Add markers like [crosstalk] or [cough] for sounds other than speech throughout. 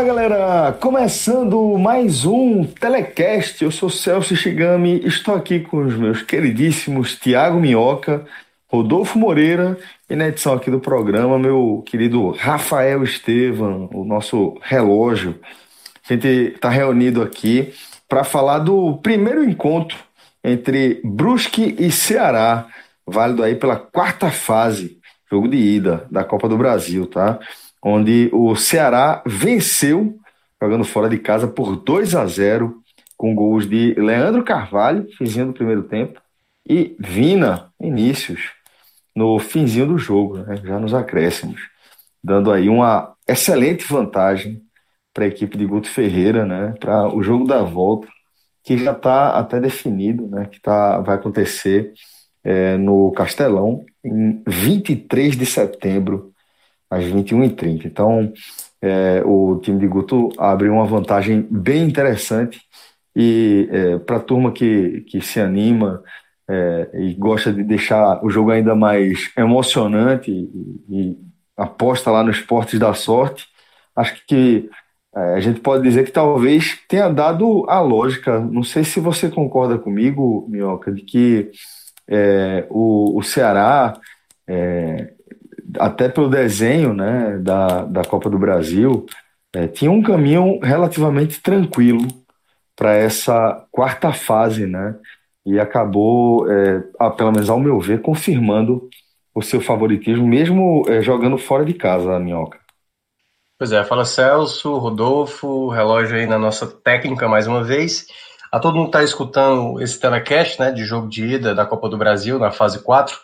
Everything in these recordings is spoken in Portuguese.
Olá, galera! Começando mais um Telecast. Eu sou Celso Shigami, estou aqui com os meus queridíssimos Tiago Minhoca, Rodolfo Moreira e na edição aqui do programa, meu querido Rafael Estevam, o nosso relógio. A gente está reunido aqui para falar do primeiro encontro entre Brusque e Ceará, válido aí pela quarta fase, jogo de ida da Copa do Brasil, tá? Onde o Ceará venceu, jogando fora de casa por 2 a 0 com gols de Leandro Carvalho, finzinho do primeiro tempo, e Vina, inícios, no finzinho do jogo, né, já nos acréscimos, dando aí uma excelente vantagem para a equipe de Guto Ferreira, né, para o jogo da volta, que já está até definido, né, que tá, vai acontecer é, no Castelão, em 23 de setembro às 21h30. Então, é, o time de Guto abre uma vantagem bem interessante e é, para a turma que, que se anima é, e gosta de deixar o jogo ainda mais emocionante e, e aposta lá nos esportes da sorte, acho que é, a gente pode dizer que talvez tenha dado a lógica. Não sei se você concorda comigo, Minhoca, de que é, o, o Ceará é, até pelo desenho né, da, da Copa do Brasil, é, tinha um caminho relativamente tranquilo para essa quarta fase, né? E acabou, é, pelo menos ao meu ver, confirmando o seu favoritismo, mesmo é, jogando fora de casa, a Minhoca. Pois é, fala Celso, Rodolfo, relógio aí na nossa técnica mais uma vez. A todo mundo que está escutando esse telecast né, de jogo de ida da Copa do Brasil na fase 4. Uh,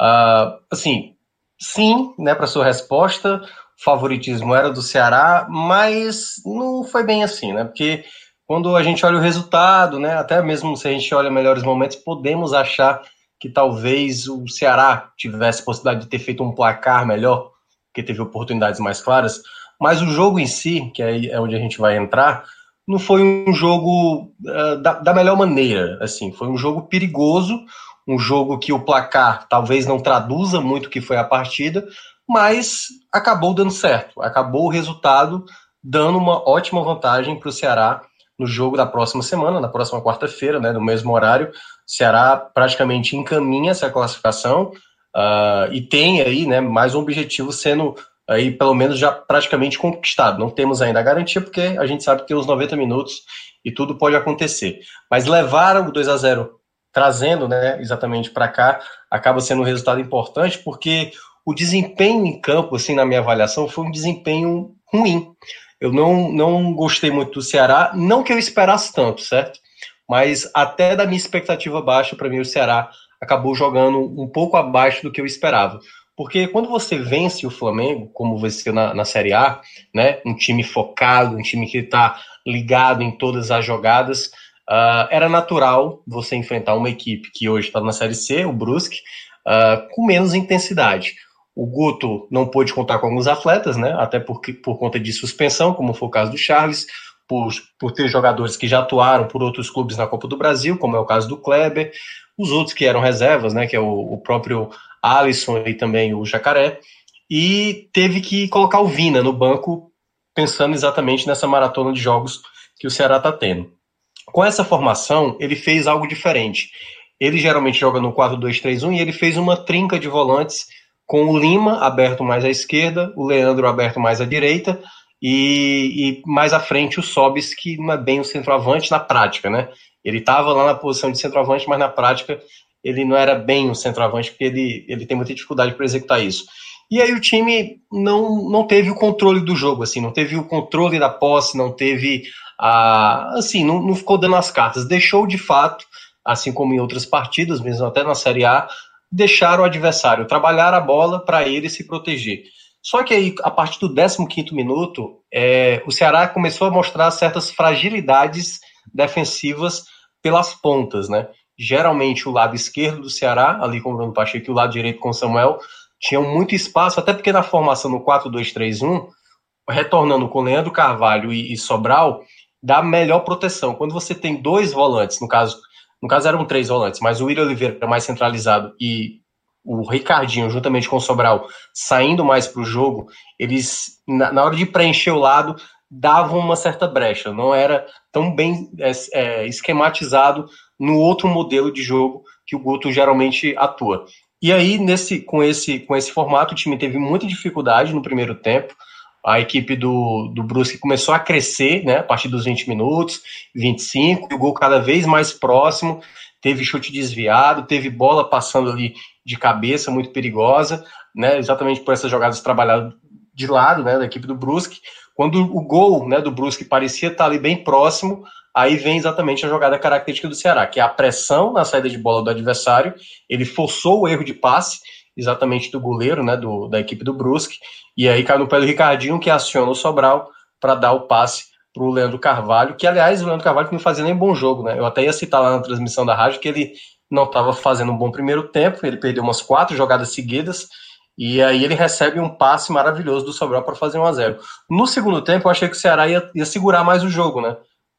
ah, assim, sim, né, para sua resposta, o favoritismo era do Ceará, mas não foi bem assim, né? Porque quando a gente olha o resultado, né, até mesmo se a gente olha melhores momentos, podemos achar que talvez o Ceará tivesse possibilidade de ter feito um placar melhor, porque teve oportunidades mais claras, mas o jogo em si, que é onde a gente vai entrar, não foi um jogo uh, da, da melhor maneira, assim, foi um jogo perigoso, um jogo que o placar talvez não traduza muito o que foi a partida, mas acabou dando certo, acabou o resultado dando uma ótima vantagem para o Ceará no jogo da próxima semana, na próxima quarta-feira, né, no mesmo horário. O Ceará praticamente encaminha essa classificação uh, e tem aí né, mais um objetivo sendo aí pelo menos já praticamente conquistado. Não temos ainda a garantia, porque a gente sabe que tem os 90 minutos e tudo pode acontecer. Mas levaram o 2 a 0 trazendo né, exatamente para cá, acaba sendo um resultado importante, porque o desempenho em campo, assim, na minha avaliação, foi um desempenho ruim. Eu não, não gostei muito do Ceará, não que eu esperasse tanto, certo? Mas até da minha expectativa baixa, para mim, o Ceará acabou jogando um pouco abaixo do que eu esperava. Porque quando você vence o Flamengo, como venceu na, na Série A, né, um time focado, um time que está ligado em todas as jogadas, Uh, era natural você enfrentar uma equipe que hoje está na Série C, o Brusque, uh, com menos intensidade. O Guto não pôde contar com alguns atletas, né? Até porque, por conta de suspensão, como foi o caso do Charles, por, por ter jogadores que já atuaram por outros clubes na Copa do Brasil, como é o caso do Kleber, os outros que eram reservas, né? Que é o, o próprio Alisson e também o Jacaré, e teve que colocar o Vina no banco, pensando exatamente nessa maratona de jogos que o Ceará está tendo. Com essa formação, ele fez algo diferente. Ele geralmente joga no 4-2-3-1 e ele fez uma trinca de volantes com o Lima aberto mais à esquerda, o Leandro aberto mais à direita e, e mais à frente o Sobis, que não é bem o centroavante na prática, né? Ele estava lá na posição de centroavante, mas na prática ele não era bem um centroavante, porque ele, ele tem muita dificuldade para executar isso. E aí o time não, não teve o controle do jogo, assim, não teve o controle da posse, não teve Assim, não, não ficou dando as cartas. Deixou de fato, assim como em outras partidas, mesmo até na Série A, deixar o adversário trabalhar a bola para ele se proteger. Só que aí, a partir do 15 minuto, é, o Ceará começou a mostrar certas fragilidades defensivas pelas pontas, né? Geralmente o lado esquerdo do Ceará, ali com o Bruno Pacheco, e o lado direito com o Samuel, tinham muito espaço, até porque na formação no 4-2-3-1, retornando com Leandro Carvalho e, e, Sobral, dá melhor proteção. Quando você tem dois volantes, no caso, no caso eram três volantes, mas o William Oliveira mais centralizado e o Ricardinho, juntamente com o Sobral, saindo mais para o jogo, eles, na, na, hora de preencher o lado, davam uma certa brecha. Não era tão bem é, é, esquematizado no outro modelo de jogo que o Guto geralmente atua. E aí, nesse, com, esse, com esse formato, o time teve muita dificuldade no primeiro tempo. A equipe do, do Brusque começou a crescer, né, a partir dos 20 minutos, 25, e o gol cada vez mais próximo. Teve chute desviado, teve bola passando ali de cabeça, muito perigosa, né, exatamente por essas jogadas trabalhadas de lado, né, da equipe do Brusque. Quando o gol, né, do Brusque parecia estar ali bem próximo, Aí vem exatamente a jogada característica do Ceará, que é a pressão na saída de bola do adversário. Ele forçou o erro de passe, exatamente do goleiro, né, do, da equipe do Brusque, e aí cai no pé do Ricardinho, que aciona o Sobral para dar o passe para o Leandro Carvalho, que aliás o Leandro Carvalho não fazia nem bom jogo, né? Eu até ia citar lá na transmissão da rádio que ele não estava fazendo um bom primeiro tempo, ele perdeu umas quatro jogadas seguidas, e aí ele recebe um passe maravilhoso do Sobral para fazer 1 a 0 No segundo tempo, eu achei que o Ceará ia, ia segurar mais o jogo, né?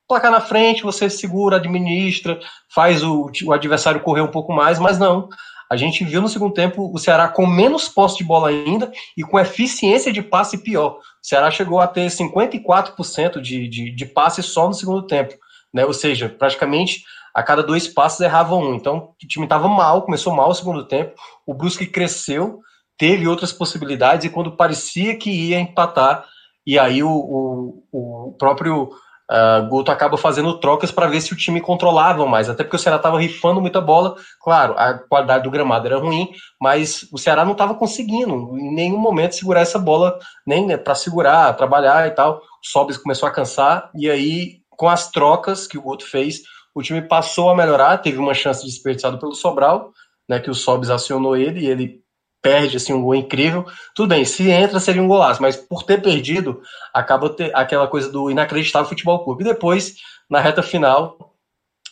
placar na frente, você segura, administra, faz o, o adversário correr um pouco mais, mas não. A gente viu no segundo tempo o Ceará com menos posse de bola ainda e com eficiência de passe pior. O Ceará chegou a ter 54% de, de, de passe só no segundo tempo. Né? Ou seja, praticamente a cada dois passes errava um. Então o time estava mal, começou mal o segundo tempo. O Brusque cresceu, teve outras possibilidades e quando parecia que ia empatar, e aí o, o, o próprio Uh, Guto acaba fazendo trocas para ver se o time controlava mais, até porque o Ceará estava rifando muita bola. Claro, a qualidade do gramado era ruim, mas o Ceará não estava conseguindo em nenhum momento segurar essa bola, nem né, para segurar, trabalhar e tal. O Sobis começou a cansar, e aí, com as trocas que o Guto fez, o time passou a melhorar. Teve uma chance desperdiçada pelo Sobral, né, que o Sobis acionou ele e ele perde assim um gol incrível. Tudo bem, se entra seria um golaço, mas por ter perdido, acaba ter aquela coisa do inacreditável futebol clube. E depois, na reta final,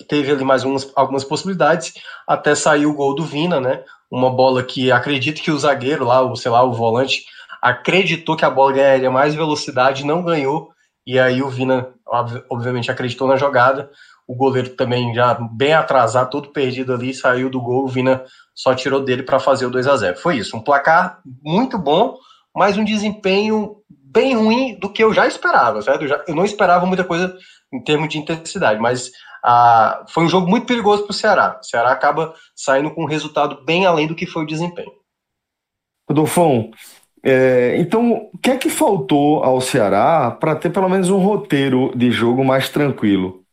teve ali mais umas, algumas possibilidades, até sair o gol do Vina, né? Uma bola que acredito que o zagueiro lá, o sei lá, o volante, acreditou que a bola ganharia mais velocidade, não ganhou. E aí o Vina, obviamente, acreditou na jogada. O goleiro também já bem atrasado, todo perdido ali, saiu do gol. O Vina só tirou dele para fazer o 2 a 0 Foi isso, um placar muito bom, mas um desempenho bem ruim do que eu já esperava, certo? Eu, já, eu não esperava muita coisa em termos de intensidade, mas ah, foi um jogo muito perigoso para o Ceará. O Ceará acaba saindo com um resultado bem além do que foi o desempenho. Rodolfão, é, então o que é que faltou ao Ceará para ter pelo menos um roteiro de jogo mais tranquilo?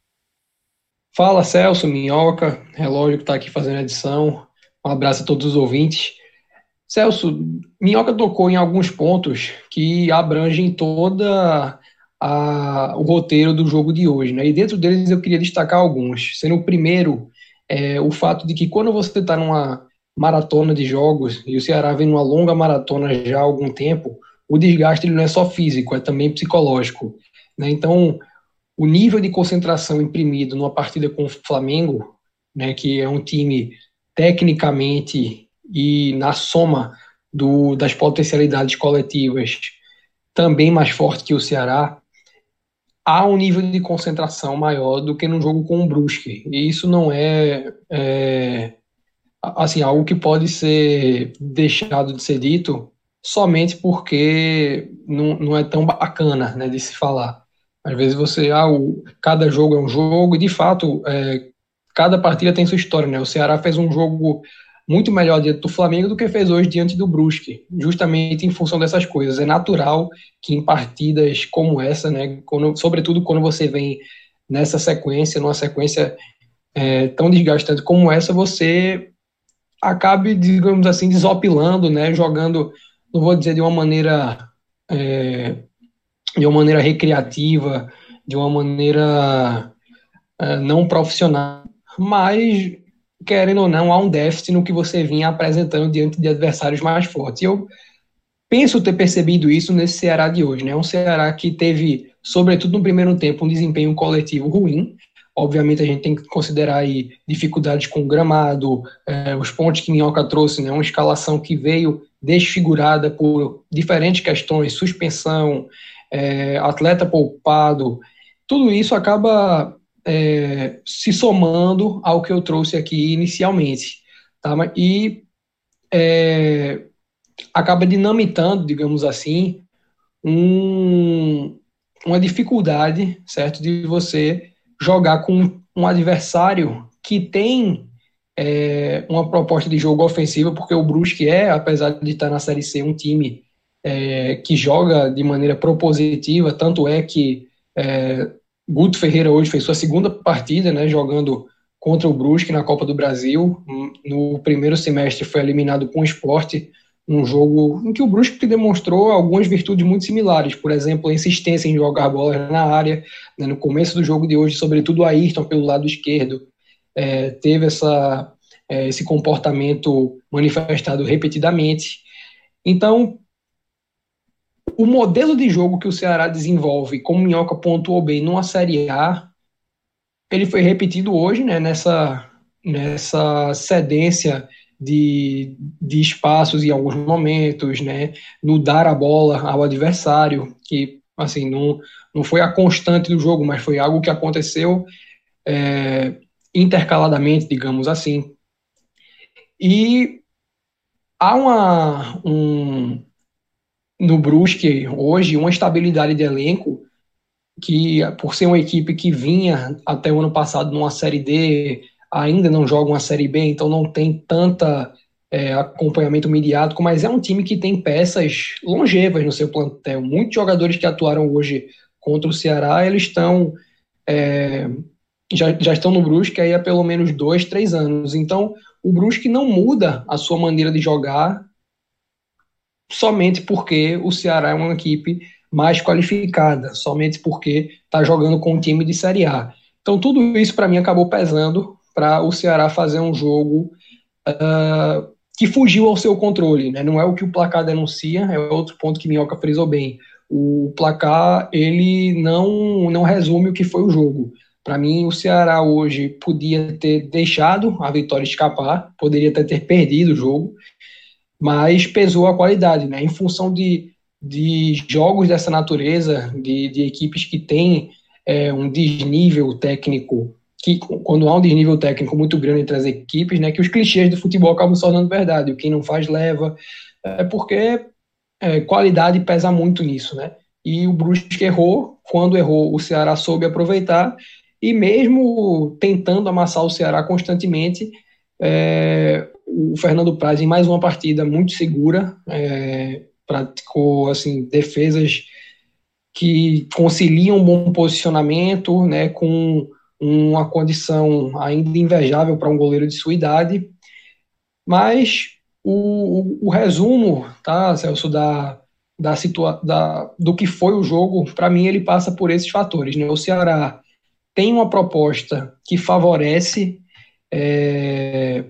Fala Celso, Minhoca, relógio que está aqui fazendo a edição. Um abraço a todos os ouvintes. Celso, Minhoca tocou em alguns pontos que abrangem toda a, o roteiro do jogo de hoje, né? E dentro deles eu queria destacar alguns. Sendo o primeiro, é, o fato de que quando você está numa maratona de jogos e o Ceará vem numa longa maratona já há algum tempo, o desgaste não é só físico, é também psicológico. Né? Então, o nível de concentração imprimido numa partida com o Flamengo, né, que é um time tecnicamente e na soma do, das potencialidades coletivas também mais forte que o Ceará, há um nível de concentração maior do que num jogo com o Brusque. E isso não é, é assim algo que pode ser deixado de ser dito somente porque não, não é tão bacana né, de se falar. Às vezes você, ah, o, cada jogo é um jogo, e de fato, é, cada partida tem sua história, né? O Ceará fez um jogo muito melhor diante do Flamengo do que fez hoje diante do Brusque, justamente em função dessas coisas. É natural que em partidas como essa, né, quando, sobretudo quando você vem nessa sequência, numa sequência é, tão desgastante como essa, você acabe, digamos assim, desopilando, né, jogando, não vou dizer de uma maneira é, de uma maneira recreativa, de uma maneira é, não profissional, mas querendo ou não, há um déficit no que você vinha apresentando diante de adversários mais fortes. E eu penso ter percebido isso nesse Ceará de hoje, né? Um Ceará que teve, sobretudo no primeiro tempo, um desempenho coletivo ruim. Obviamente a gente tem que considerar aí dificuldades com o gramado, eh, os pontos que Minhoca trouxe, né? Uma escalação que veio desfigurada por diferentes questões, suspensão, eh, atleta poupado, tudo isso acaba é, se somando ao que eu trouxe aqui inicialmente. Tá? E é, acaba dinamitando, digamos assim, um, uma dificuldade, certo, de você jogar com um adversário que tem é, uma proposta de jogo ofensiva, porque o Brusque é, apesar de estar na Série C, um time é, que joga de maneira propositiva, tanto é que é, Guto Ferreira hoje fez sua segunda partida, né, jogando contra o Brusque na Copa do Brasil. No primeiro semestre foi eliminado com o esporte, um jogo em que o Brusque demonstrou algumas virtudes muito similares, por exemplo, a insistência em jogar bola na área. Né, no começo do jogo de hoje, sobretudo a Ayrton pelo lado esquerdo, é, teve essa, é, esse comportamento manifestado repetidamente. Então, o modelo de jogo que o Ceará desenvolve, como o Minhoca pontuou bem, numa Série A, ele foi repetido hoje, né, nessa, nessa cedência de, de espaços em alguns momentos, né, no dar a bola ao adversário, que assim não, não foi a constante do jogo, mas foi algo que aconteceu é, intercaladamente, digamos assim. E há uma, um, no Brusque hoje uma estabilidade de elenco que, por ser uma equipe que vinha até o ano passado numa Série D, ainda não joga uma Série B, então não tem tanta é, acompanhamento midiático, mas é um time que tem peças longevas no seu plantel. Muitos jogadores que atuaram hoje contra o Ceará, eles estão é, já, já estão no Brusque aí há pelo menos dois, três anos. Então, o Brusque não muda a sua maneira de jogar somente porque o Ceará é uma equipe mais qualificada, somente porque está jogando com um time de Série A. Então, tudo isso para mim acabou pesando para o Ceará fazer um jogo uh, que fugiu ao seu controle. Né? Não é o que o placar denuncia, é outro ponto que Minhoca frisou bem. O placar ele não, não resume o que foi o jogo. Para mim, o Ceará hoje podia ter deixado a vitória escapar, poderia até ter perdido o jogo, mas pesou a qualidade, né? Em função de, de jogos dessa natureza, de, de equipes que têm é, um desnível técnico, que quando há um desnível técnico muito grande entre as equipes, né, que os clichês do futebol acabam se tornando verdade. O quem não faz leva, é porque é, qualidade pesa muito nisso, né? E o Brusque errou, quando errou, o Ceará soube aproveitar, e mesmo tentando amassar o Ceará constantemente, é, o Fernando Praz em mais uma partida muito segura, é, praticou assim defesas que conciliam um bom posicionamento, né, com uma condição ainda invejável para um goleiro de sua idade, mas o, o, o resumo, tá, Celso, da, da, situa da do que foi o jogo, para mim ele passa por esses fatores, né, o Ceará tem uma proposta que favorece é,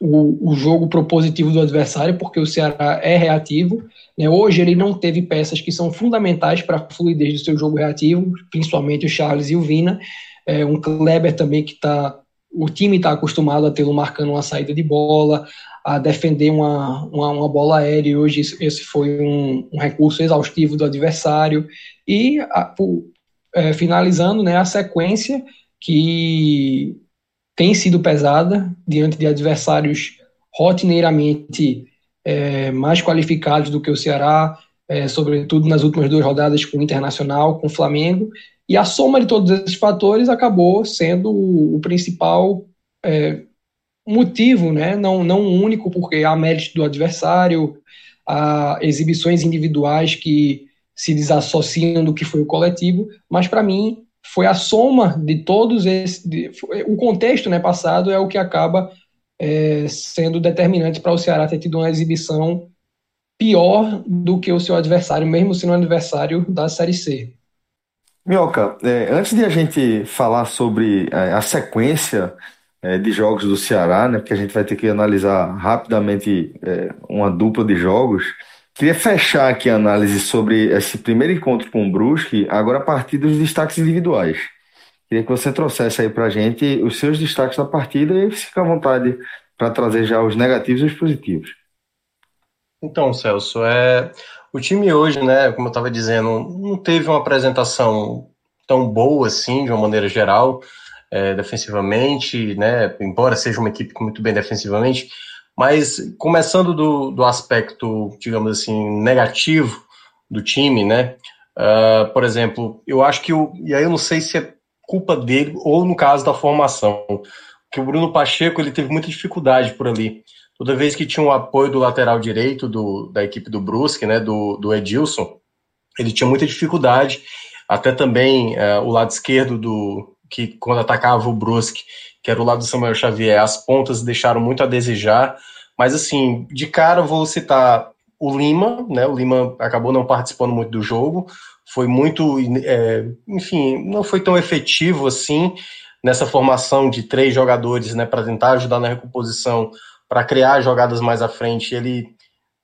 o, o jogo propositivo do adversário, porque o Ceará é reativo. Né? Hoje ele não teve peças que são fundamentais para a fluidez do seu jogo reativo, principalmente o Charles e o Vina. É, um Kleber também que está. O time está acostumado a tê-lo marcando uma saída de bola, a defender uma, uma, uma bola aérea, e hoje esse foi um, um, recurso exaustivo do adversário. E a, o, é, finalizando né, a sequência que tem sido pesada diante de adversários rotineiramente é, mais qualificados do que o Ceará, é, sobretudo nas últimas duas rodadas com o Internacional, com o Flamengo, e a soma de todos esses fatores acabou sendo o, principal é, motivo, né? não, não único, porque há mérito do adversário, há exibições individuais que se desassociam do que foi o coletivo, mas para mim foi a soma de todos esses. De, o contexto né, passado é o que acaba é, sendo determinante para o Ceará ter tido uma exibição pior do que o seu adversário, mesmo sendo um adversário da Série C. Minhoca, é, antes de a gente falar sobre é, a sequência é, de jogos do Ceará, né, porque a gente vai ter que analisar rapidamente é, uma dupla de jogos, queria fechar aqui a análise sobre esse primeiro encontro com o Brusque, agora a partir dos destaques individuais. Queria que você trouxesse aí para a gente os seus destaques da partida e fica à vontade para trazer já os negativos e os positivos. Então, Celso, é, o time hoje, né, como eu estava dizendo, não teve uma apresentação tão boa assim, de uma maneira geral, é, defensivamente, né, embora seja uma equipe muito bem defensivamente, mas começando do, do aspecto, digamos assim, negativo do time, né, uh, por exemplo, eu acho que, o, e aí eu não sei se é culpa dele ou no caso da formação, que o Bruno Pacheco ele teve muita dificuldade por ali. Toda vez que tinha o um apoio do lateral direito do, da equipe do Brusque, né, do, do Edilson, ele tinha muita dificuldade, até também é, o lado esquerdo do que quando atacava o Brusque, que era o lado do Samuel Xavier, as pontas deixaram muito a desejar, mas assim, de cara vou citar o Lima, né, o Lima acabou não participando muito do jogo, foi muito, é, enfim, não foi tão efetivo assim nessa formação de três jogadores, né, para tentar ajudar na recomposição para criar jogadas mais à frente. Ele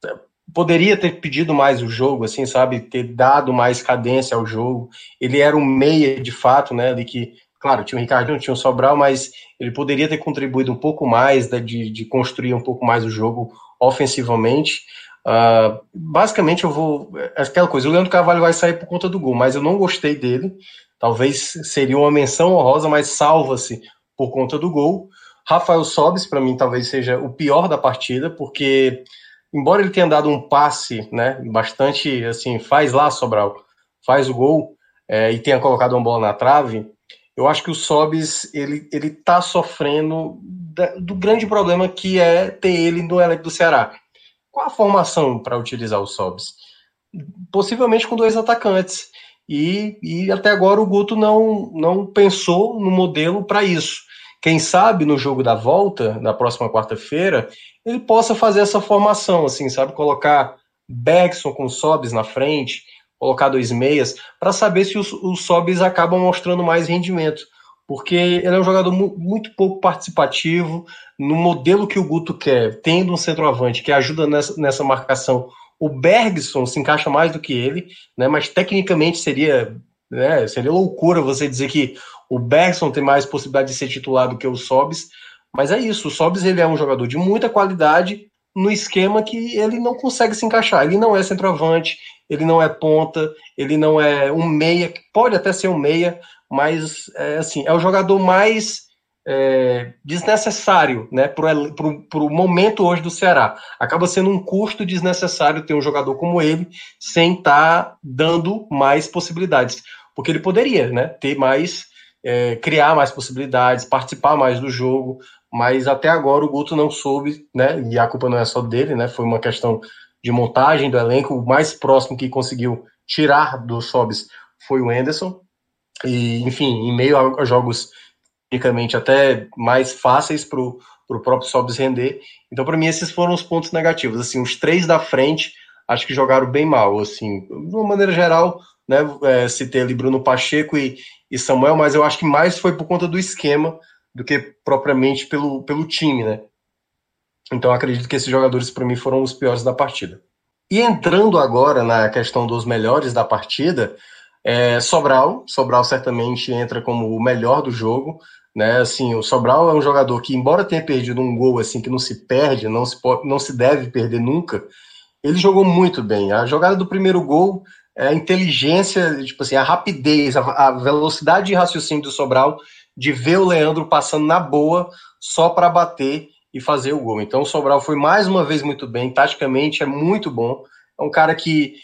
eh, poderia ter pedido mais o jogo, assim, sabe, ter dado mais cadência ao jogo. Ele era um meia de fato, né, ali que, claro, tinha o Ricardinho, tinha o Sobral, mas ele poderia ter contribuído um pouco mais né, de, de construir um pouco mais o jogo ofensivamente. Uh, basicamente, eu vou. É aquela coisa, o Leandro Carvalho vai sair por conta do gol, mas eu não gostei dele. Talvez seria uma menção honrosa, mas salva-se por conta do gol. Rafael Sobis, para mim, talvez seja o pior da partida, porque, embora ele tenha dado um passe, né, bastante, assim, faz lá, Sobral, faz o gol, é, e tenha colocado uma bola na trave, eu acho que o Sobis, ele, ele tá sofrendo da, do grande problema que é ter ele no elenco do Ceará. Qual a formação para utilizar o Sobis? Possivelmente com dois atacantes. E, e até agora o Guto não, não pensou no modelo para isso. Quem sabe no jogo da volta, na próxima quarta-feira, ele possa fazer essa formação, assim, sabe? Colocar Beckson com Sobis na frente, colocar dois meias, para saber se os, os Sobis acabam mostrando mais rendimento. Porque ele é um jogador mu muito pouco participativo, no modelo que o Guto quer, tendo um centroavante que ajuda nessa, nessa marcação. O Bergson se encaixa mais do que ele, né? mas tecnicamente seria né? Seria loucura você dizer que o Bergson tem mais possibilidade de ser titular do que o Sobis, mas é isso. O Sobis ele é um jogador de muita qualidade no esquema que ele não consegue se encaixar. Ele não é centroavante, ele não é ponta, ele não é um meia, pode até ser um meia, mas é, assim é o jogador mais é, desnecessário né, para o momento hoje do Ceará. Acaba sendo um custo desnecessário ter um jogador como ele sem estar tá dando mais possibilidades. Porque ele poderia né, ter mais, é, criar mais possibilidades, participar mais do jogo, mas até agora o Guto não soube, né, e a culpa não é só dele, né, foi uma questão de montagem do elenco. O mais próximo que conseguiu tirar do Sobis foi o Anderson. E, enfim, em meio a jogos tecnicamente até mais fáceis para o próprio Sobs render. Então, para mim, esses foram os pontos negativos. Assim, os três da frente, acho que jogaram bem mal. Assim, de uma maneira geral, né, é, citei ali Bruno Pacheco e, e Samuel, mas eu acho que mais foi por conta do esquema do que propriamente pelo, pelo time, né? Então, acredito que esses jogadores, para mim, foram os piores da partida. E entrando agora na questão dos melhores da partida, é, Sobral, Sobral certamente entra como o melhor do jogo, né? Assim, o Sobral é um jogador que, embora tenha perdido um gol assim que não se perde, não se, pode, não se deve perder nunca, ele jogou muito bem. A jogada do primeiro gol, é a inteligência, tipo assim, a rapidez, a, a velocidade de raciocínio do Sobral de ver o Leandro passando na boa só para bater e fazer o gol. Então o Sobral foi mais uma vez muito bem, taticamente é muito bom. É um cara que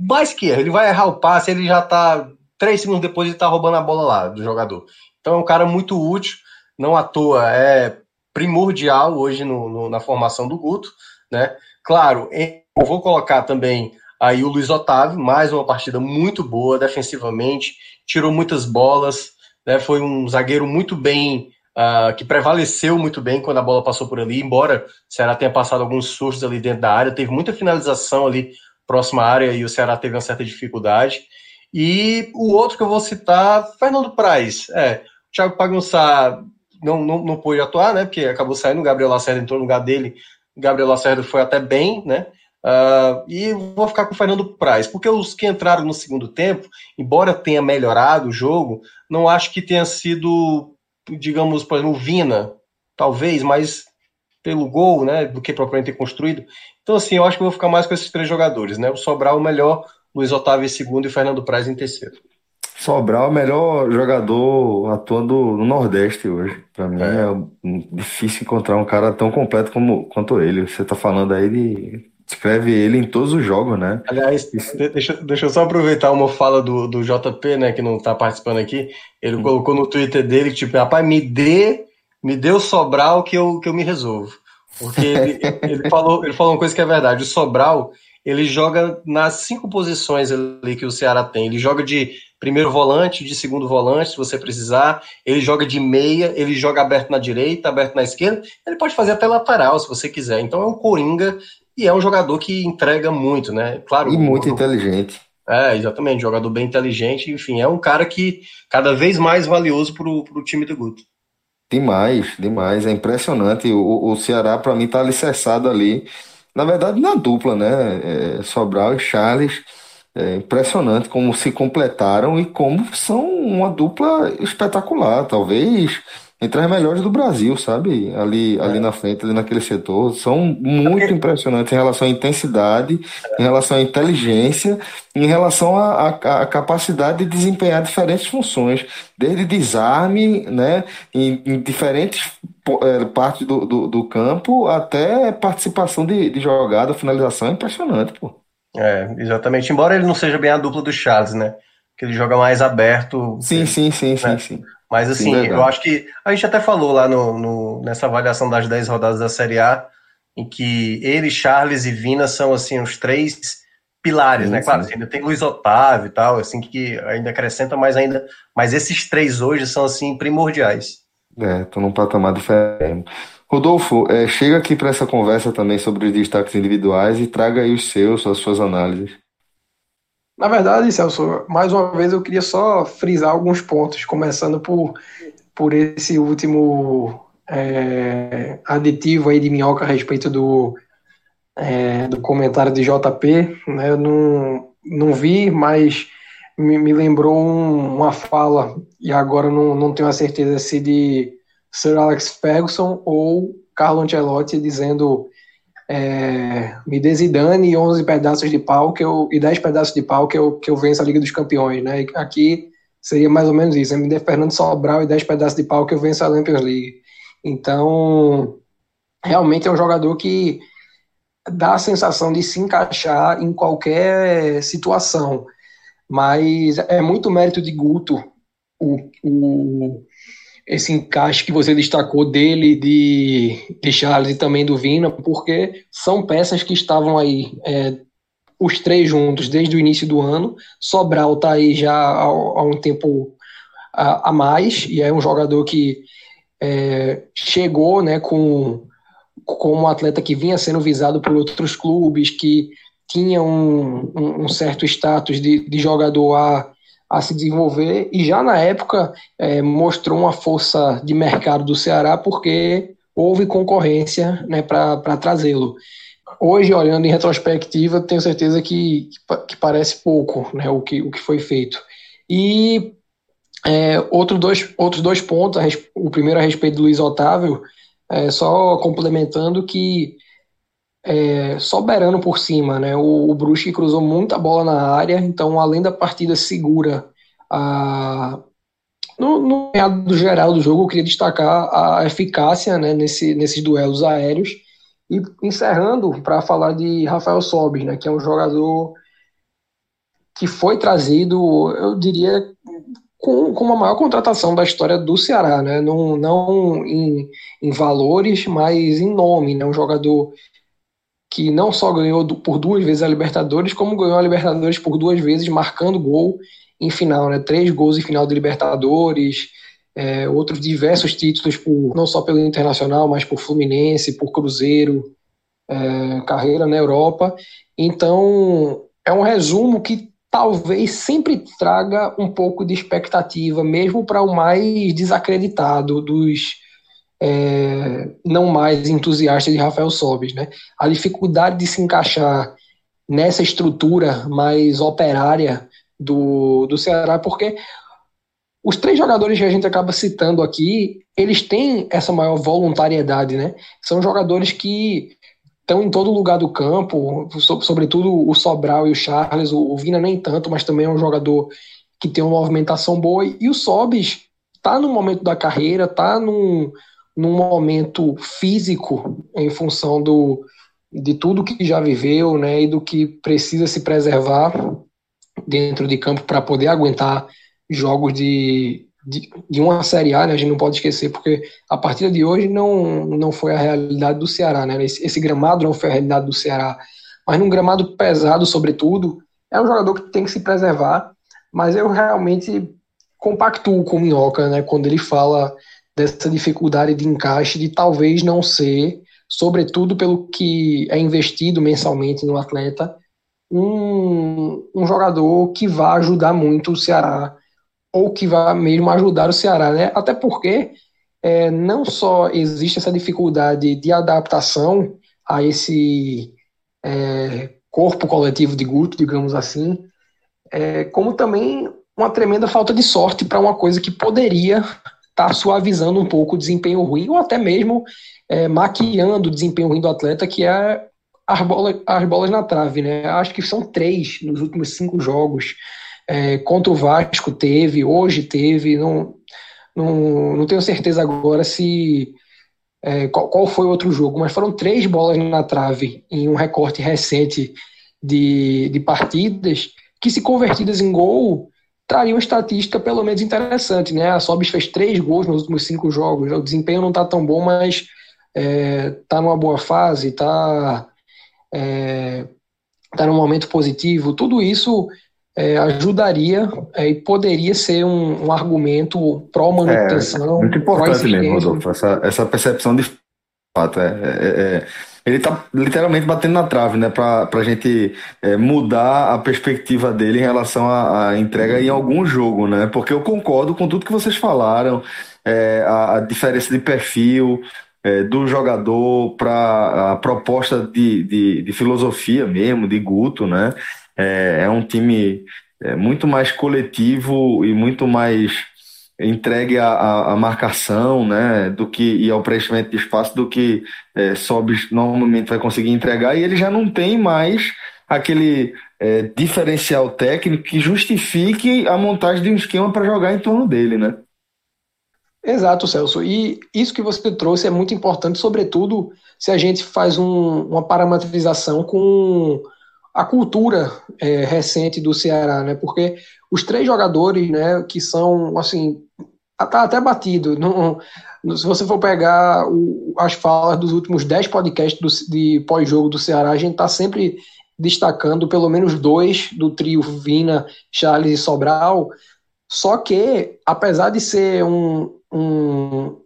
mais que erra, ele vai errar o passe, ele já tá três segundos depois ele tá roubando a bola lá do jogador. Então é um cara muito útil, não à toa, é primordial hoje no, no, na formação do Guto, né? Claro, eu vou colocar também aí o Luiz Otávio, mais uma partida muito boa defensivamente, tirou muitas bolas, né? Foi um zagueiro muito bem uh, que prevaleceu muito bem quando a bola passou por ali, embora o Ceará tenha passado alguns sustos ali dentro da área, teve muita finalização ali próxima à área e o Ceará teve uma certa dificuldade. E o outro que eu vou citar, Fernando Praz. É, o Thiago Pagunçá não, não, não pôde atuar, né? Porque acabou saindo, o Gabriel Lacerda entrou no lugar dele. O Gabriel Lacerda foi até bem, né? Uh, e vou ficar com o Fernando Praz, porque os que entraram no segundo tempo, embora tenha melhorado o jogo, não acho que tenha sido, digamos, por exemplo, o Vina, talvez, mas pelo gol, né, do que propriamente ter construído. Então, assim, eu acho que eu vou ficar mais com esses três jogadores, né? O Sobral o melhor, Luiz Otávio em segundo e Fernando Praz em terceiro. Sobral é o melhor jogador atuando no Nordeste hoje. Para mim é. é. difícil encontrar um cara tão completo como quanto ele. Você tá falando aí de escreve ele em todos os jogos, né? Aliás, deixa, deixa eu só aproveitar uma fala do, do JP, né, que não está participando aqui. Ele hum. colocou no Twitter dele, tipo, rapaz, me dê, me dê o Sobral que eu, que eu me resolvo. Porque ele, [laughs] ele, falou, ele falou uma coisa que é verdade. O Sobral, ele joga nas cinco posições ali que o Ceará tem. Ele joga de primeiro volante, de segundo volante, se você precisar. Ele joga de meia, ele joga aberto na direita, aberto na esquerda. Ele pode fazer até lateral, se você quiser. Então é um coringa e é um jogador que entrega muito, né? Claro. E muito inteligente. É, exatamente, jogador bem inteligente, enfim, é um cara que cada vez mais valioso para o time do Guto. Demais, demais, é impressionante. O, o Ceará, para mim, está alicerçado ali, na verdade, na dupla, né? É, Sobral e Charles. É impressionante como se completaram e como são uma dupla espetacular. Talvez entre as melhores do Brasil, sabe? Ali, é. ali na frente, ali naquele setor. São muito impressionantes em relação à intensidade, em relação à inteligência, em relação à, à, à capacidade de desempenhar diferentes funções, desde desarme, né, em, em diferentes é, partes do, do, do, campo, até participação de, de jogada, finalização. É impressionante, pô. É, exatamente. Embora ele não seja bem a dupla do Charles, né? Que ele joga mais aberto. Sim, sim, sim, né? sim, sim. Mas assim, Sim, eu acho que a gente até falou lá no, no, nessa avaliação das 10 rodadas da Série A, em que ele, Charles e Vina são assim os três pilares, sim, né? Claro, assim, ainda tem Luiz Otávio e tal, assim que ainda acrescenta mais ainda, mas esses três hoje são assim primordiais. É, estão num patamar diferente. Rodolfo, é, chega aqui para essa conversa também sobre os destaques individuais e traga aí os seus, as suas análises. Na verdade, Celso, mais uma vez eu queria só frisar alguns pontos, começando por, por esse último é, aditivo aí de minhoca a respeito do, é, do comentário de JP. Né? Eu não, não vi, mas me, me lembrou um, uma fala, e agora não, não tenho a certeza se de Sir Alex Ferguson ou Carlo Ancelotti dizendo é, me dê Zidane e 11 pedaços de pau que eu, e 10 pedaços de pau que eu, que eu venço a Liga dos Campeões, né? aqui seria mais ou menos isso, né? me dê Fernando Sobral e 10 pedaços de pau que eu venço a Champions League. Então, realmente é um jogador que dá a sensação de se encaixar em qualquer situação, mas é muito mérito de Guto o, o esse encaixe que você destacou dele, de, de Charles e também do Vina, porque são peças que estavam aí, é, os três juntos, desde o início do ano. Sobral está aí já há, há um tempo a, a, mais, e é um jogador que é, chegou né, com, com um atleta que vinha sendo visado por outros clubes, que tinha um, um, um certo status de, de jogador a a se desenvolver e já na época é, mostrou uma força de mercado do Ceará porque houve concorrência né, para trazê-lo. Hoje, olhando em retrospectiva, tenho certeza que, que parece pouco né, o, que, o que foi feito. E é, outro dois, outros dois pontos, o primeiro a respeito do Luiz Otávio, é, só complementando que é, soberano por cima, né? O, o Brusque cruzou muita bola na área, então além da partida segura, a, no, no do geral do jogo, eu queria destacar a eficácia né, nesse, nesses duelos aéreos. E encerrando para falar de Rafael Sobis, né, que é um jogador que foi trazido, eu diria, com, com a maior contratação da história do Ceará, né? não, não em, em valores, mas em nome. Né? Um jogador que não só ganhou por duas vezes a Libertadores, como ganhou a Libertadores por duas vezes, marcando gol em final, né? Três gols em final de Libertadores, é, outros diversos títulos, por, não só pelo Internacional, mas por Fluminense, por Cruzeiro, é, carreira na Europa. Então, é um resumo que talvez sempre traga um pouco de expectativa, mesmo para o mais desacreditado dos é, não mais entusiastas de Rafael Sobis. Né? A dificuldade de se encaixar nessa estrutura mais operária do, do Ceará, porque os três jogadores que a gente acaba citando aqui, eles têm essa maior voluntariedade, né? São jogadores que estão em todo lugar do campo, sobretudo o Sobral e o Charles, o Vina nem tanto, mas também é um jogador que tem uma movimentação boa, e o Sobis está no momento da carreira, está num, num momento físico em função do, de tudo que já viveu, né, e do que precisa se preservar dentro de campo para poder aguentar jogos de, de, de, uma Série A, né? A gente não pode esquecer, porque a partida de hoje não, não foi a realidade do Ceará, né? Esse, esse gramado não foi a realidade do Ceará. Mas num gramado pesado, sobretudo, é um jogador que tem que se preservar. Mas eu realmente compactuo com o Minhoca, né? Quando ele fala dessa dificuldade de encaixe, de talvez não ser, sobretudo pelo que é investido mensalmente no atleta, um, um jogador que vá ajudar muito o Ceará ou que vá mesmo ajudar o Ceará, né? Até porque é, não só existe essa dificuldade de adaptação a esse é, corpo coletivo de Guto, digamos assim, é, como também uma tremenda falta de sorte para uma coisa que poderia estar tá suavizando um pouco o desempenho ruim, ou até mesmo é, maquiando o desempenho ruim do atleta, que é as, bola, as bolas na trave, né? Acho que são três nos últimos cinco jogos é, contra o Vasco teve, hoje teve, não, não, não tenho certeza agora se é, qual, qual, foi o outro jogo, mas foram três bolas na trave em um recorte recente de, de partidas que, se convertidas em gol, trariam uma estatística pelo menos interessante, né? A Sobis fez três gols nos últimos cinco jogos, o desempenho não está tão bom, mas é, tá numa boa fase, tá, é, tá num momento positivo, tudo isso é, ajudaria é, e poderia ser um, um argumento pró-manutenção. É, muito importante mesmo, Rodolfo, essa, essa percepção de fato. É, é, é ele está literalmente batendo na trave, né, para a gente é, mudar a perspectiva dele em relação à, à, entrega em algum jogo, né? Porque eu concordo com tudo que vocês falaram, a, a, diferença de perfil. do jogador para a proposta de, de, de filosofia mesmo, de Guto, né? É, é um time é, muito mais coletivo e muito mais entregue à, marcação, né, do que e ao preenchimento de espaço do que é, Sobis normalmente vai conseguir entregar e ele já não tem mais aquele é, diferencial técnico que justifique a montagem de um esquema para jogar em torno dele, né? Exato, Celso. E isso que você trouxe é muito importante, sobretudo se a gente faz um, uma parametrização com a cultura é, recente do Ceará, né? Porque os três jogadores, né, que são assim, tá até batido. Se você for pegar o, as falas dos últimos dez podcasts do, de pós-jogo do Ceará, a gente tá sempre destacando pelo menos dois do trio Vina, Charles e Sobral. Só que, apesar de ser um, um,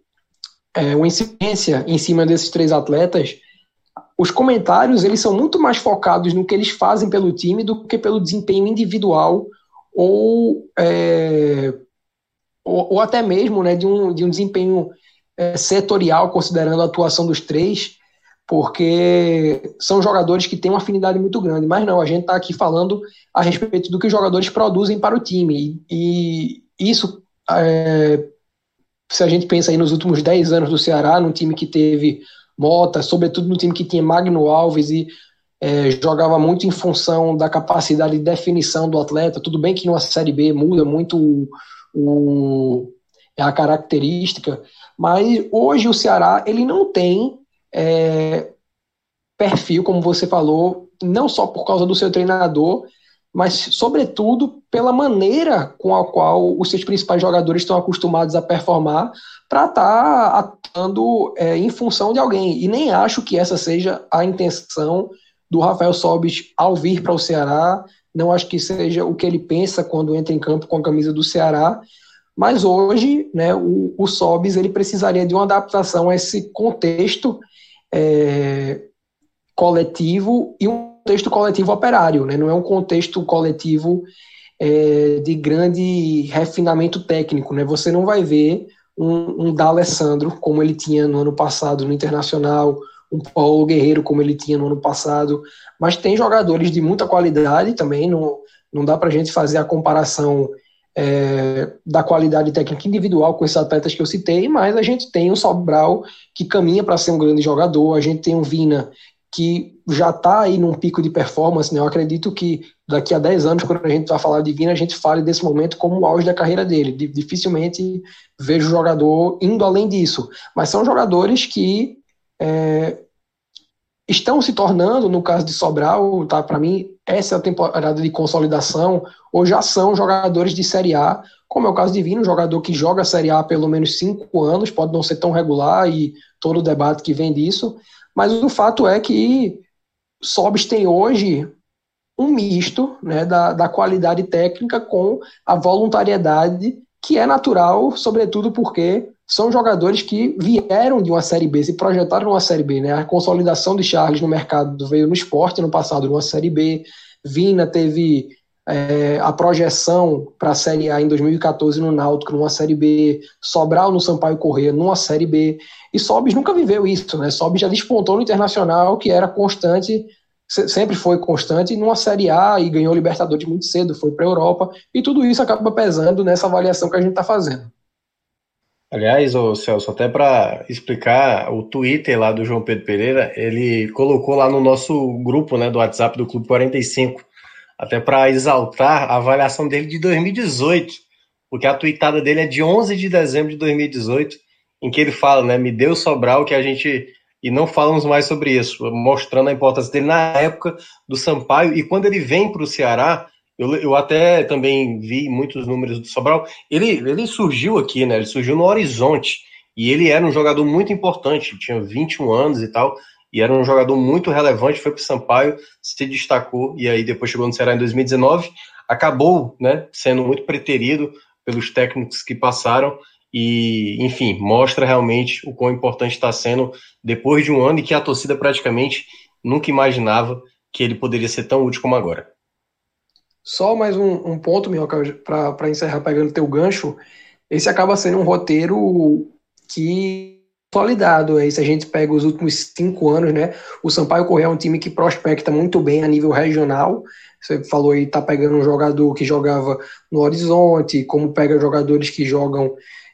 é, uma incidência em cima desses três atletas, os comentários eles são muito mais focados no que eles fazem pelo time do que pelo desempenho individual ou, é, ou, ou, até mesmo né, de, um, de um desempenho é, setorial, considerando a atuação dos três, porque são jogadores que têm uma afinidade muito grande. Mas não, a gente está aqui falando a respeito do que os jogadores produzem para o time. E, e isso, é, se a gente pensa aí nos últimos 10 anos do Ceará, num time que teve Mota, sobretudo no time que tinha Magno Alves e é, jogava muito em função da capacidade de definição do atleta. Tudo bem que numa Série B muda muito o, a característica, mas hoje o Ceará ele não tem é, perfil, como você falou, não só por causa do seu treinador, mas sobretudo pela maneira com a qual os seus principais jogadores estão acostumados a performar para estar tá atuando é, em função de alguém. E nem acho que essa seja a intenção do Rafael Sobis ao vir para o Ceará. Não acho que seja o que ele pensa quando entra em campo com a camisa do Ceará. Mas hoje, né, o, o Sobis ele precisaria de uma adaptação a esse contexto é, coletivo e um contexto coletivo operário, né? não é um contexto coletivo é, de grande refinamento técnico. Né? Você não vai ver um, um D'Alessandro como ele tinha no ano passado no Internacional, um Paulo Guerreiro como ele tinha no ano passado, mas tem jogadores de muita qualidade também, não, não dá para a gente fazer a comparação é, da qualidade técnica individual com esses atletas que eu citei, mas a gente tem o Sobral que caminha para ser um grande jogador, a gente tem o Vina que já está aí num pico de performance, né? Eu acredito que daqui a 10 anos, quando a gente vai falar de Vina, a gente fale desse momento como o auge da carreira dele. Dificilmente vejo o jogador indo além disso. Mas são jogadores que é, estão se tornando, no caso de Sobral, tá? Para mim, essa é a temporada de consolidação, ou já são jogadores de Série A, como é o caso de Vino, um jogador que joga a Série A há pelo menos cinco anos, pode não ser tão regular e todo o debate que vem disso, mas o fato é que Sobis tem hoje um misto né, da, da qualidade técnica com a voluntariedade que é natural, sobretudo porque são jogadores que vieram de uma Série B, se projetaram numa Série B. Né? A consolidação de Charles no mercado veio no esporte no passado, numa Série B. Vina teve é, a projeção para a Série A em 2014 no Náutico, numa Série B. Sobral no Sampaio Corrêa, numa Série B. E Sobis nunca viveu isso. Né? Sobis já despontou no Internacional, que era constante sempre foi constante numa Série A e ganhou Libertadores muito cedo, foi para a Europa, e tudo isso acaba pesando nessa avaliação que a gente está fazendo. Aliás, ô Celso, até para explicar, o Twitter lá do João Pedro Pereira, ele colocou lá no nosso grupo né, do WhatsApp do Clube 45, até para exaltar a avaliação dele de 2018, porque a tweetada dele é de 11 de dezembro de 2018, em que ele fala, né, me deu Sobral que a gente e não falamos mais sobre isso, mostrando a importância dele na época do Sampaio e quando ele vem para o Ceará, eu, eu, até também vi muitos números do Sobral, ele, ele surgiu aqui, né? Ele surgiu no Horizonte. E ele era um jogador muito importante, tinha 21 anos e tal, e era um jogador muito relevante, foi para o Sampaio, se destacou. E aí depois chegou no Ceará em 2019, acabou, né, sendo muito preterido pelos técnicos que passaram. E, enfim, mostra realmente o quão importante está sendo depois de um ano e que a torcida praticamente nunca imaginava que ele poderia ser tão útil como agora. Só mais um, um ponto, Minhoca, para encerrar pegando teu gancho. Esse acaba sendo um roteiro que consolidado. Aí, se a gente pega os últimos cinco anos, né? O Sampaio Correia é um time que prospecta muito bem a nível regional. Você falou aí, tá pegando um jogador que jogava no Horizonte, como pega jogadores que jogam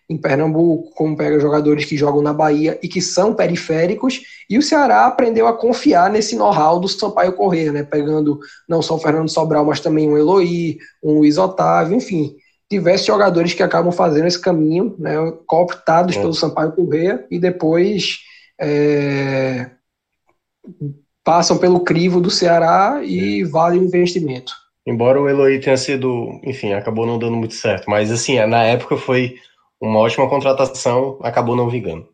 em Pernambuco, como pega jogadores que jogam na Bahia e que são periféricos, e o Ceará aprendeu a confiar nesse know-how do Sampaio Corrêa, né, pegando não só o Fernando Sobral, mas também um Eloy, um Luiz Otávio, enfim, diversos jogadores que acabam fazendo esse caminho, né, cooptados é. pelo Sampaio Corrêa e depois é, passam pelo crivo do Ceará e vale o investimento. Embora o Eloy tenha sido, enfim, acabou não dando muito certo, mas assim, na época foi uma ótima contratação, acabou não vingando.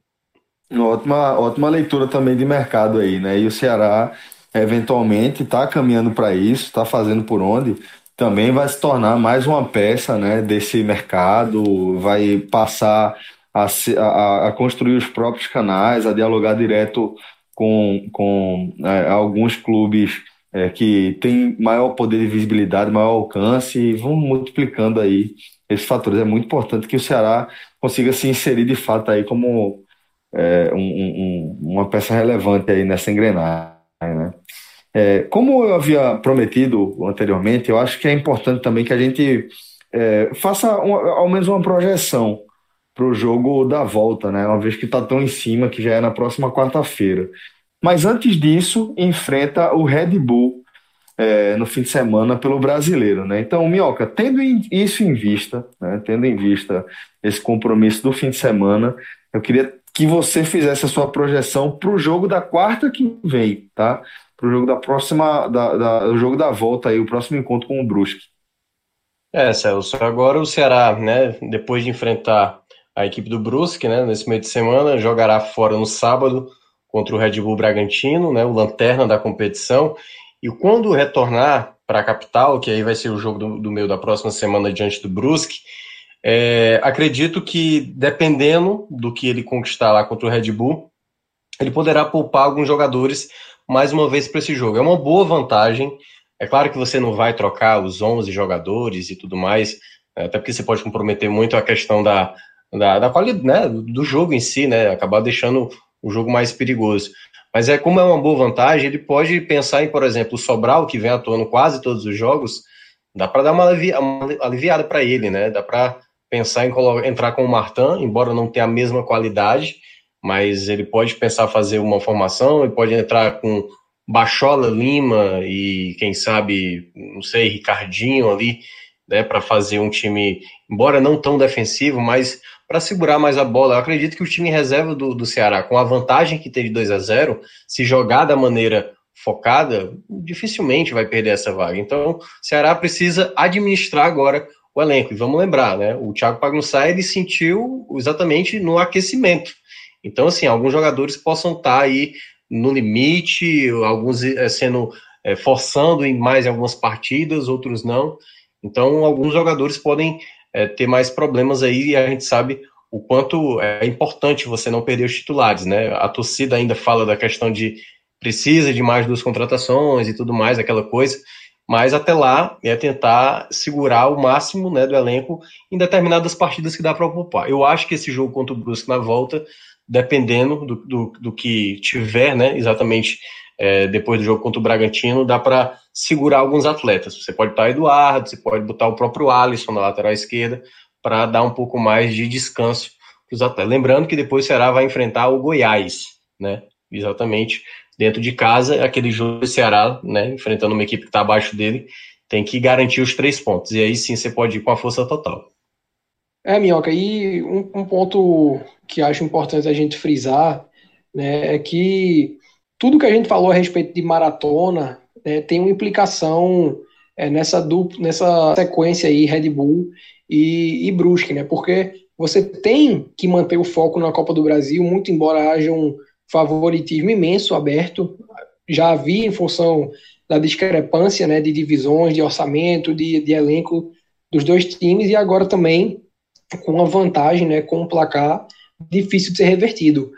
Ótima, ótima leitura também de mercado aí, né? E o Ceará, eventualmente, está caminhando para isso, está fazendo por onde, também vai se tornar mais uma peça né, desse mercado, vai passar a, a, a construir os próprios canais, a dialogar direto com, com é, alguns clubes é, que têm maior poder de visibilidade, maior alcance, e vão multiplicando aí esses fatores. É muito importante que o Ceará consiga se inserir de fato aí como é, um, um, uma peça relevante aí nessa engrenagem. Né? É, como eu havia prometido anteriormente, eu acho que é importante também que a gente é, faça um, ao menos uma projeção para o jogo da volta, né? uma vez que está tão em cima, que já é na próxima quarta-feira. Mas antes disso, enfrenta o Red Bull é, no fim de semana pelo brasileiro, né? Então, Minhoca, tendo isso em vista, né, tendo em vista esse compromisso do fim de semana, eu queria que você fizesse a sua projeção para o jogo da quarta que vem, tá? Para o jogo da próxima, da, da, o jogo da volta aí, o próximo encontro com o Brusque. É, Celso, agora o Ceará, né, depois de enfrentar a equipe do Brusque, né, nesse meio de semana, jogará fora no sábado contra o Red Bull Bragantino, né, o lanterna da competição, e quando retornar para a capital, que aí vai ser o jogo do, do meio da próxima semana diante do Brusque, É, acredito que, dependendo do que ele conquistar lá contra o Red Bull, ele poderá poupar alguns jogadores mais uma vez para esse jogo. É uma boa vantagem. É claro que você não vai trocar os 11 jogadores e tudo mais, até porque você pode comprometer muito a questão da, da, da qualidade né, do jogo em si, né? Acabar deixando o jogo mais perigoso. Mas é como é uma boa vantagem, ele pode pensar em, por exemplo, o Sobral, que vem atuando quase todos os jogos, dá para dar uma, alivia, uma aliviada para ele, né? Dá para pensar em entrar com o Martin, embora não tenha a mesma qualidade, mas ele pode pensar fazer uma formação, ele pode entrar com Bachola, Lima e quem sabe, não sei, Ricardinho ali, né, para fazer um time, embora não tão defensivo, mas para segurar mais a bola. Eu acredito que o time reserva do, do Ceará, com a vantagem que tem de 2 a 0 se jogar da maneira focada, dificilmente vai perder essa vaga. Então, o Ceará precisa administrar agora o elenco. E vamos lembrar, né? O Thiago Pagnussá, ele sentiu exatamente no aquecimento. Então, assim, alguns jogadores possam estar tá aí no limite, alguns é, sendo é, forçando em mais algumas partidas, outros não. Então, alguns jogadores podem é, ter mais problemas aí e a gente sabe o quanto é importante você não perder os titulares, né? A torcida ainda fala da questão de precisa de mais duas contratações e tudo mais, aquela coisa, mas até lá é tentar segurar o máximo né, do elenco em determinadas partidas que dá para ocupar. Eu acho que esse jogo contra o Brusque na volta, dependendo do, do, do que tiver, né, exatamente é, depois do jogo contra o Bragantino, dá para segurar alguns atletas. Você pode estar Eduardo, você pode botar o próprio Alisson na lateral esquerda para dar um pouco mais de descanso para os atletas. Lembrando que depois o Ceará vai enfrentar o Goiás, né? Exatamente dentro de casa, aquele jogo do Ceará, né? Enfrentando uma equipe que está abaixo dele, tem que garantir os três pontos. E aí sim você pode ir com a força total. É, Minhoca, e um, um ponto que acho importante a gente frisar né, é que tudo que a gente falou a respeito de maratona né, tem uma implicação é, nessa dupla, nessa sequência aí, Red Bull e, e Brusque, né? Porque você tem que manter o foco na Copa do Brasil, muito embora haja um favoritismo imenso aberto. Já havia em função da discrepância né, de divisões, de orçamento, de, de elenco dos dois times, e agora também com uma vantagem, né, com um placar difícil de ser revertido.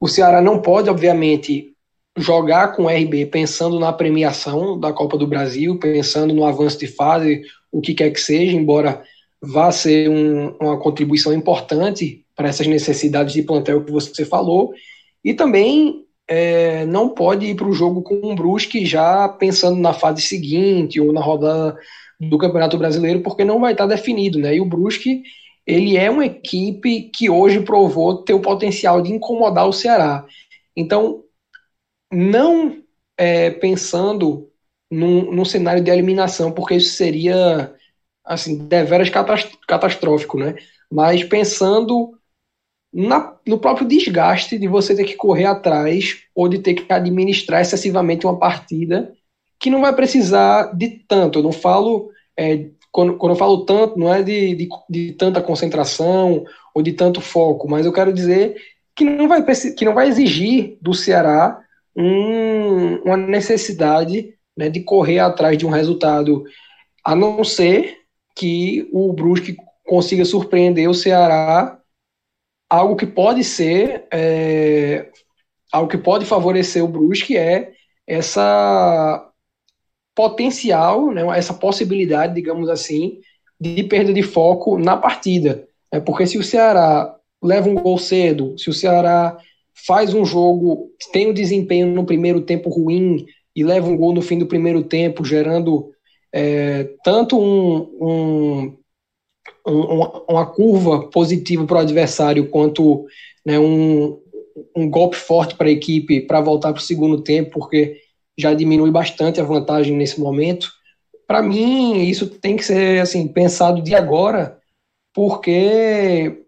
O Ceará não pode, obviamente, jogar com o RB pensando na premiação da Copa do Brasil, pensando no avanço de fase, o que quer que seja, embora vá ser um, uma contribuição importante para essas necessidades de plantel que você falou, e também é, não pode ir para o jogo com um Brusque já pensando na fase seguinte ou na rodada do Campeonato Brasileiro, porque não vai estar definido, né? E o Brusque ele é uma equipe que hoje provou ter o potencial de incomodar o Ceará. Então, não é, pensando num, num, cenário de eliminação, porque isso seria assim deveras catastrófico, né? Mas pensando na, no próprio desgaste de você ter que correr atrás ou de ter que administrar excessivamente uma partida que não vai precisar de tanto. Eu não falo é, quando, quando eu falo tanto, não é de, de, de, tanta concentração ou de tanto foco, mas eu quero dizer que não vai, que não vai exigir do Ceará um, uma necessidade né, de correr atrás de um resultado, a não ser que o Brusque consiga surpreender o Ceará, algo que pode ser, é, algo que pode favorecer o Brusque é essa potencial, né, essa possibilidade, digamos assim, de perda de foco na partida. É porque se o Ceará leva um gol cedo, se o Ceará faz um jogo, tem um desempenho no primeiro tempo ruim e leva um gol no fim do primeiro tempo, gerando é, tanto um, um, um, uma curva positiva para o adversário quanto né, um, um golpe forte para a equipe para voltar para o segundo tempo, porque já diminui bastante a vantagem nesse momento. Para mim, isso tem que ser assim pensado de agora, porque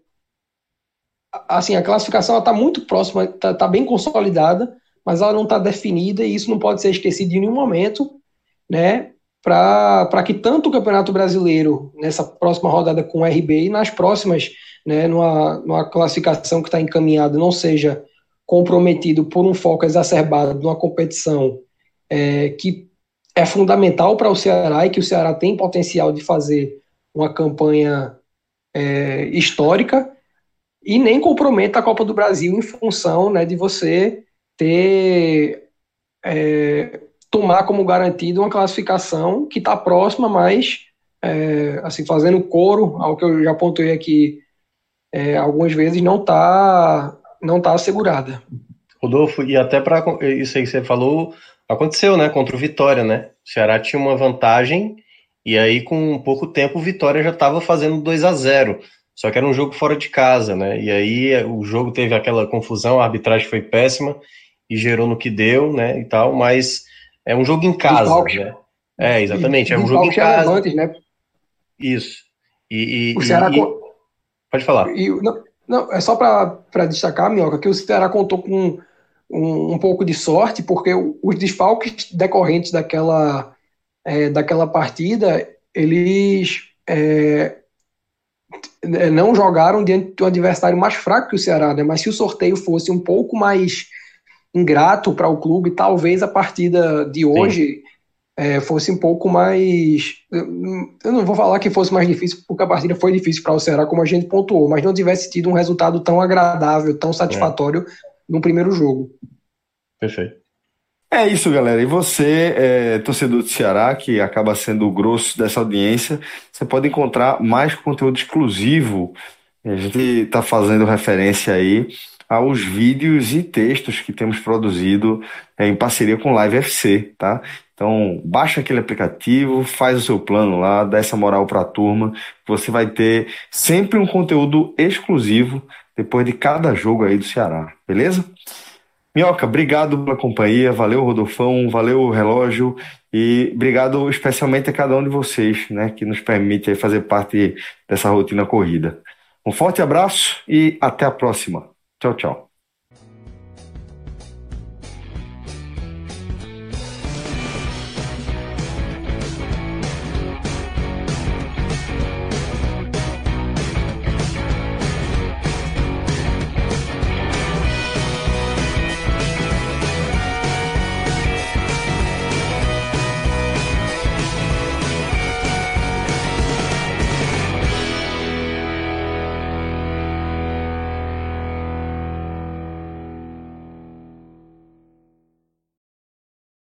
assim a classificação está muito próxima, está tá bem consolidada, mas ela não está definida e isso não pode ser esquecido em nenhum momento, né? Para que tanto o Campeonato Brasileiro, nessa próxima rodada com o RB e nas próximas, né, numa, numa classificação que está encaminhada, não seja comprometido por um foco exacerbado numa competição é, que é fundamental para o Ceará e que o Ceará tem potencial de fazer uma campanha é, histórica e nem comprometa a Copa do Brasil em função né, de você ter é, tomar como garantido uma classificação que está próxima, mas é, assim fazendo coro ao que eu já apontei aqui é, algumas vezes não está não tá assegurada. Rodolfo, e até para isso aí que você falou, aconteceu, né, contra o Vitória, né? O Ceará tinha uma vantagem e aí com pouco tempo o Vitória já estava fazendo 2 a 0. Só que era um jogo fora de casa, né? E aí o jogo teve aquela confusão, a arbitragem foi péssima e gerou no que deu, né, e tal, mas é um jogo em casa, né? É, exatamente, é um jogo em casa. né? Isso. E, e, o Ceará e, pode falar. E, não, não, é só para destacar, Minhoca, que o Ceará contou com um, um pouco de sorte, porque os desfalques decorrentes daquela, é, daquela partida, eles é, não jogaram diante do adversário mais fraco que o Ceará, né? mas se o sorteio fosse um pouco mais ingrato para o clube, talvez a partida de hoje é, fosse um pouco mais. Eu não vou falar que fosse mais difícil, porque a partida foi difícil para o Ceará, como a gente pontuou, mas não tivesse tido um resultado tão agradável, tão satisfatório é. No primeiro jogo. Perfeito. É isso, galera. E você, é, torcedor do Ceará, que acaba sendo o grosso dessa audiência, você pode encontrar mais conteúdo exclusivo. A gente está fazendo referência aí aos vídeos e textos que temos produzido é, em parceria com Live FC, tá? Então, baixa aquele aplicativo, faz o seu plano lá, dá essa moral para a turma. Você vai ter sempre um conteúdo exclusivo depois de cada jogo aí do Ceará, beleza? Minhoca, obrigado pela companhia, valeu Rodolfão, valeu relógio e obrigado especialmente a cada um de vocês, né, que nos permite fazer parte dessa rotina corrida. Um forte abraço e até a próxima. Tchau, tchau.